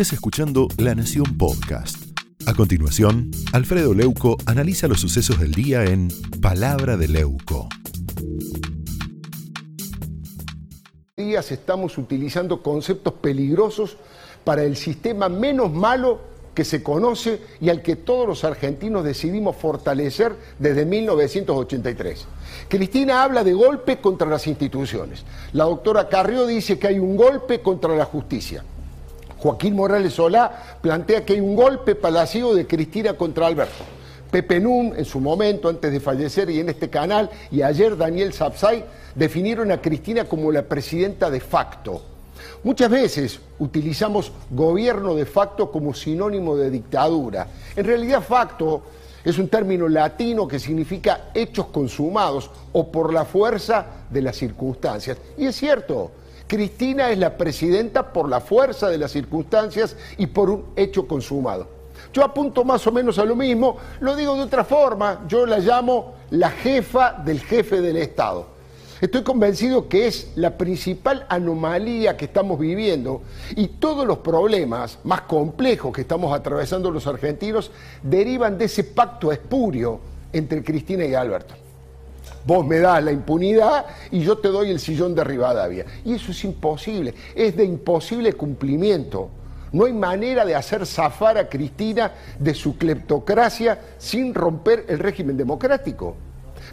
estés escuchando La Nación Podcast. A continuación, Alfredo Leuco analiza los sucesos del día en Palabra de Leuco. días estamos utilizando conceptos peligrosos para el sistema menos malo que se conoce y al que todos los argentinos decidimos fortalecer desde 1983. Cristina habla de golpe contra las instituciones. La doctora Carrió dice que hay un golpe contra la justicia. Joaquín Morales Solá plantea que hay un golpe palacio de Cristina contra Alberto. Pepe Nun, en su momento, antes de fallecer, y en este canal, y ayer Daniel Sapsay, definieron a Cristina como la presidenta de facto. Muchas veces utilizamos gobierno de facto como sinónimo de dictadura. En realidad, facto es un término latino que significa hechos consumados o por la fuerza de las circunstancias. Y es cierto, Cristina es la presidenta por la fuerza de las circunstancias y por un hecho consumado. Yo apunto más o menos a lo mismo, lo digo de otra forma, yo la llamo la jefa del jefe del Estado. Estoy convencido que es la principal anomalía que estamos viviendo y todos los problemas más complejos que estamos atravesando los argentinos derivan de ese pacto espurio entre Cristina y Alberto. Vos me das la impunidad y yo te doy el sillón de Rivadavia. Y eso es imposible, es de imposible cumplimiento. No hay manera de hacer zafar a Cristina de su cleptocracia sin romper el régimen democrático.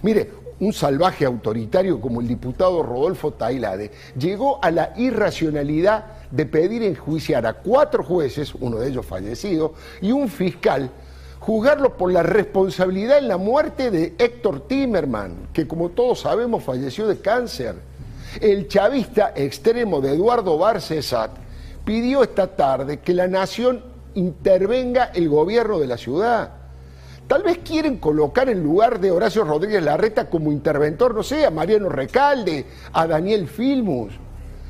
Mire, un salvaje autoritario como el diputado Rodolfo Tailade llegó a la irracionalidad de pedir enjuiciar a cuatro jueces, uno de ellos fallecido, y un fiscal, juzgarlo por la responsabilidad en la muerte de Héctor Timerman, que como todos sabemos falleció de cáncer. El chavista extremo de Eduardo Barcesat pidió esta tarde que la nación intervenga el gobierno de la ciudad. Tal vez quieren colocar en lugar de Horacio Rodríguez Larreta como interventor, no sé, a Mariano Recalde, a Daniel Filmus.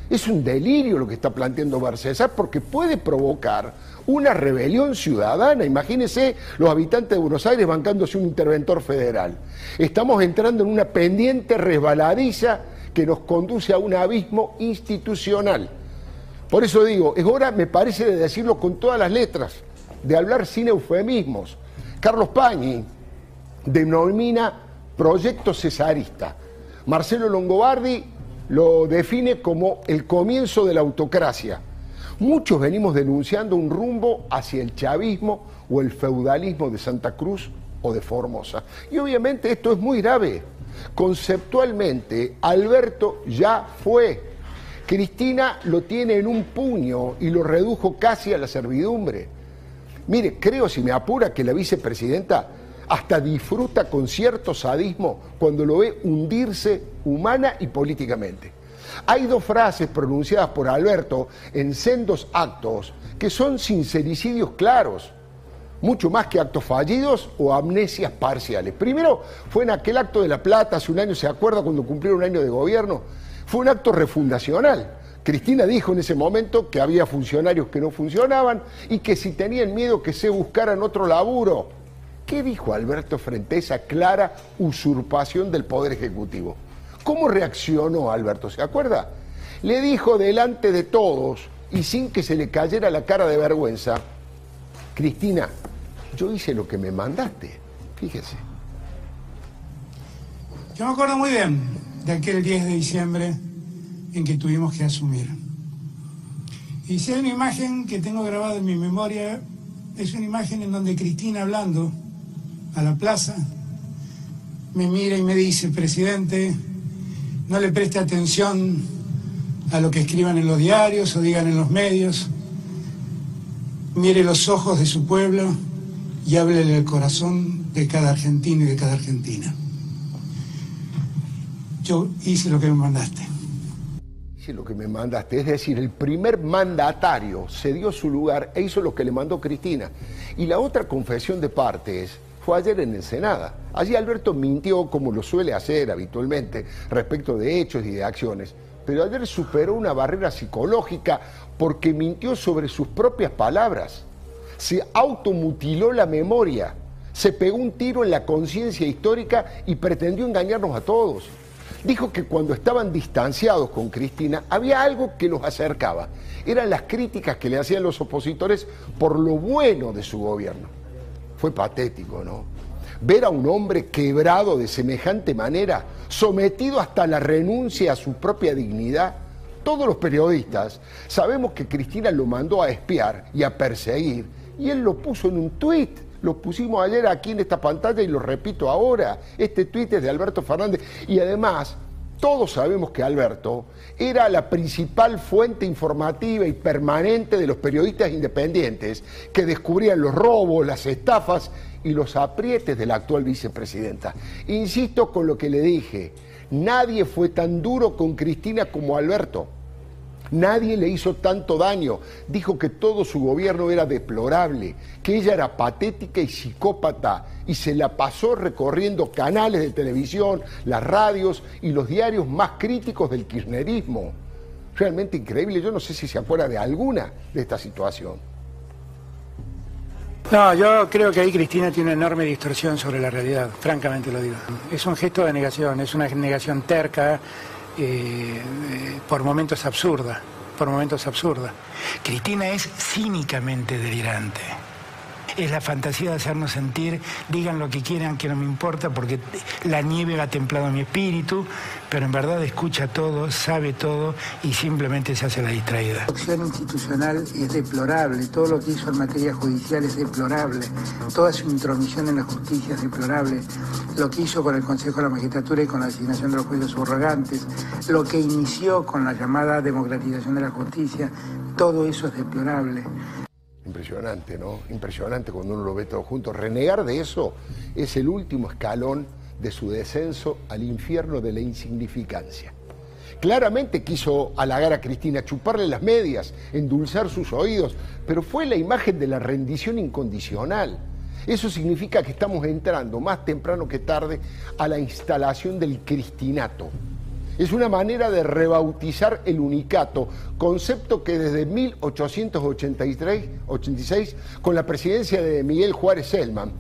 Es un delirio lo que está planteando Barcesar porque puede provocar una rebelión ciudadana. Imagínense los habitantes de Buenos Aires bancándose un interventor federal. Estamos entrando en una pendiente resbaladiza que nos conduce a un abismo institucional. Por eso digo, es hora, me parece, de decirlo con todas las letras, de hablar sin eufemismos. Carlos Pañi denomina proyecto cesarista. Marcelo Longobardi lo define como el comienzo de la autocracia. Muchos venimos denunciando un rumbo hacia el chavismo o el feudalismo de Santa Cruz o de Formosa. Y obviamente esto es muy grave. Conceptualmente, Alberto ya fue. Cristina lo tiene en un puño y lo redujo casi a la servidumbre. Mire, creo, si me apura, que la vicepresidenta hasta disfruta con cierto sadismo cuando lo ve hundirse humana y políticamente. Hay dos frases pronunciadas por Alberto en sendos actos que son sincericidios claros, mucho más que actos fallidos o amnesias parciales. Primero fue en aquel acto de La Plata, hace un año, ¿se acuerda cuando cumplieron un año de gobierno? Fue un acto refundacional Cristina dijo en ese momento que había funcionarios que no funcionaban y que si tenían miedo que se buscaran otro laburo. ¿Qué dijo Alberto frente a esa clara usurpación del Poder Ejecutivo? ¿Cómo reaccionó Alberto? ¿Se acuerda? Le dijo delante de todos y sin que se le cayera la cara de vergüenza, Cristina, yo hice lo que me mandaste. Fíjese. Yo me acuerdo muy bien de aquel 10 de diciembre en que tuvimos que asumir. Y si hay una imagen que tengo grabada en mi memoria, es una imagen en donde Cristina hablando a la plaza me mira y me dice, presidente, no le preste atención a lo que escriban en los diarios o digan en los medios, mire los ojos de su pueblo y háblele el corazón de cada argentino y de cada argentina. Yo hice lo que me mandaste lo que me mandaste, es decir, el primer mandatario se dio su lugar e hizo lo que le mandó Cristina. Y la otra confesión de partes fue ayer en Ensenada. Allí Alberto mintió como lo suele hacer habitualmente respecto de hechos y de acciones, pero ayer superó una barrera psicológica porque mintió sobre sus propias palabras. Se automutiló la memoria, se pegó un tiro en la conciencia histórica y pretendió engañarnos a todos. dijo que cuando estaban distanciados con Cristina había algo que los acercaba. Eran las críticas que le hacían los opositores por lo bueno de su gobierno. Fue patético, ¿no? Ver a un hombre quebrado de semejante manera, sometido hasta la renuncia a su propia dignidad. Todos los periodistas sabemos que Cristina lo mandó a espiar y a perseguir, y él lo puso en un tuit lo pusimos ayer aquí en esta pantalla y lo repito ahora. Este tuit es de Alberto Fernández. Y además, todos sabemos que Alberto era la principal fuente informativa y permanente de los periodistas independientes que descubrían los robos, las estafas y los aprietes de la actual vicepresidenta. Insisto con lo que le dije, nadie fue tan duro con Cristina como Alberto. Nadie le hizo tanto daño. Dijo que todo su gobierno era deplorable, que ella era patética y psicópata y se la pasó recorriendo canales de televisión, las radios y los diarios más críticos del kirchnerismo. Realmente increíble. Yo no sé si se acuerda de alguna de esta situación. No, yo creo que ahí Cristina tiene una enorme distorsión sobre la realidad, francamente lo digo. Es un gesto de negación, es una negación terca eh, por momentos absurda, por momentos absurda. Cristina es cínicamente delirante es la fantasía de hacernos sentir, digan lo que quieran, que no me importa, porque la nieve ha templado mi espíritu, pero en verdad escucha todo, sabe todo y simplemente se hace la distraída. La acción institucional es deplorable, todo lo que hizo en materia judicial es deplorable, toda su intromisión en la justicia es deplorable, lo que hizo con el Consejo de la Magistratura y con la designación de los jueces subrogantes, lo que inició con la llamada democratización de la justicia, todo eso es deplorable. Impresionante, ¿no? Impresionante cuando uno lo ve todo junto. Renegar de eso es el último escalón de su descenso al infierno de la insignificancia. Claramente quiso halagar a Cristina, chuparle las medias, endulzar sus oídos, pero fue la imagen de la rendición incondicional. Eso significa que estamos entrando más temprano que tarde a la instalación del cristinato, es una manera de rebautizar el unicato, concepto que desde 1883-86, con la presidencia de Miguel Juárez Selman,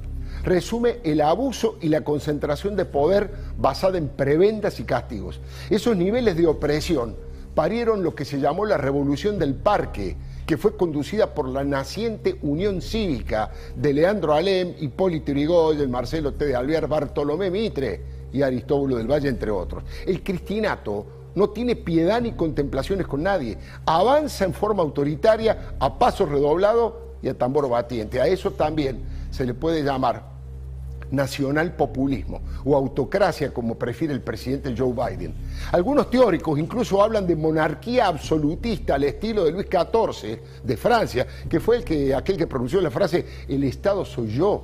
resume el abuso y la concentración de poder basada en prebendas y castigos. Esos niveles de opresión parieron lo que se llamó la Revolución del Parque, que fue conducida por la naciente Unión Cívica de Leandro Alem, Hipólito Yrigoyen, Marcelo T. de Alvear, Bartolomé Mitre y Aristóbulo del Valle, entre otros. El cristinato no tiene piedad ni contemplaciones con nadie. Avanza en forma autoritaria, a paso redoblado y a tambor batiente. A eso también se le puede llamar nacional populismo o autocracia, como prefiere el presidente Joe Biden. Algunos teóricos incluso hablan de monarquía absolutista al estilo de Luis XIV de Francia, que fue el que, aquel que pronunció la frase el Estado soy yo.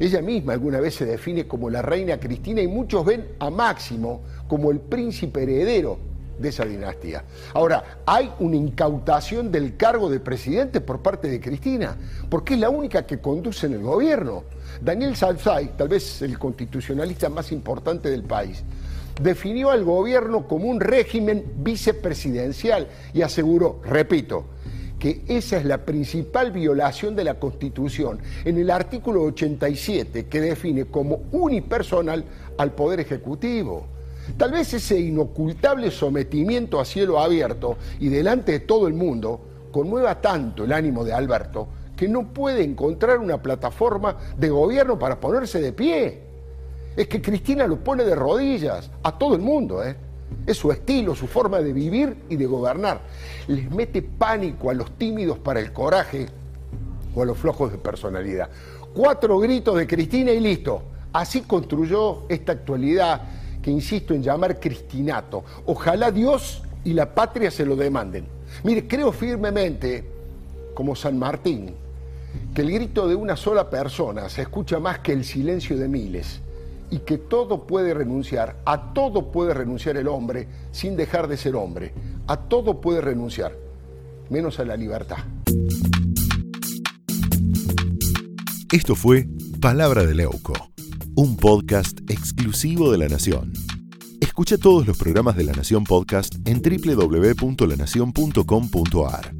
Ella misma alguna vez se define como la reina Cristina y muchos ven a Máximo como el príncipe heredero de esa dinastía. Ahora, hay una incautación del cargo de presidente por parte de Cristina, porque es la única que conduce en el gobierno. Daniel Salzay, tal vez el constitucionalista más importante del país, definió al gobierno como un régimen vicepresidencial y aseguró, repito, que esa es la principal violación de la Constitución en el artículo 87 que define como unipersonal al Poder Ejecutivo. Tal vez ese inocultable sometimiento a cielo abierto y delante de todo el mundo conmueva tanto el ánimo de Alberto que no puede encontrar una plataforma de gobierno para ponerse de pie. Es que Cristina lo pone de rodillas a todo el mundo, ¿eh? Es su estilo, su forma de vivir y de gobernar. Les mete pánico a los tímidos para el coraje o a los flojos de personalidad. Cuatro gritos de Cristina y listo. Así construyó esta actualidad que insisto en llamar cristinato. Ojalá Dios y la patria se lo demanden. Mire, creo firmemente, como San Martín, que el grito de una sola persona se escucha más que el silencio de miles y que todo puede renunciar, a todo puede renunciar el hombre sin dejar de ser hombre, a todo puede renunciar, menos a la libertad. Esto fue Palabra de Leuco, un podcast exclusivo de La Nación. Escucha todos los programas de La Nación Podcast en www.lanacion.com.ar.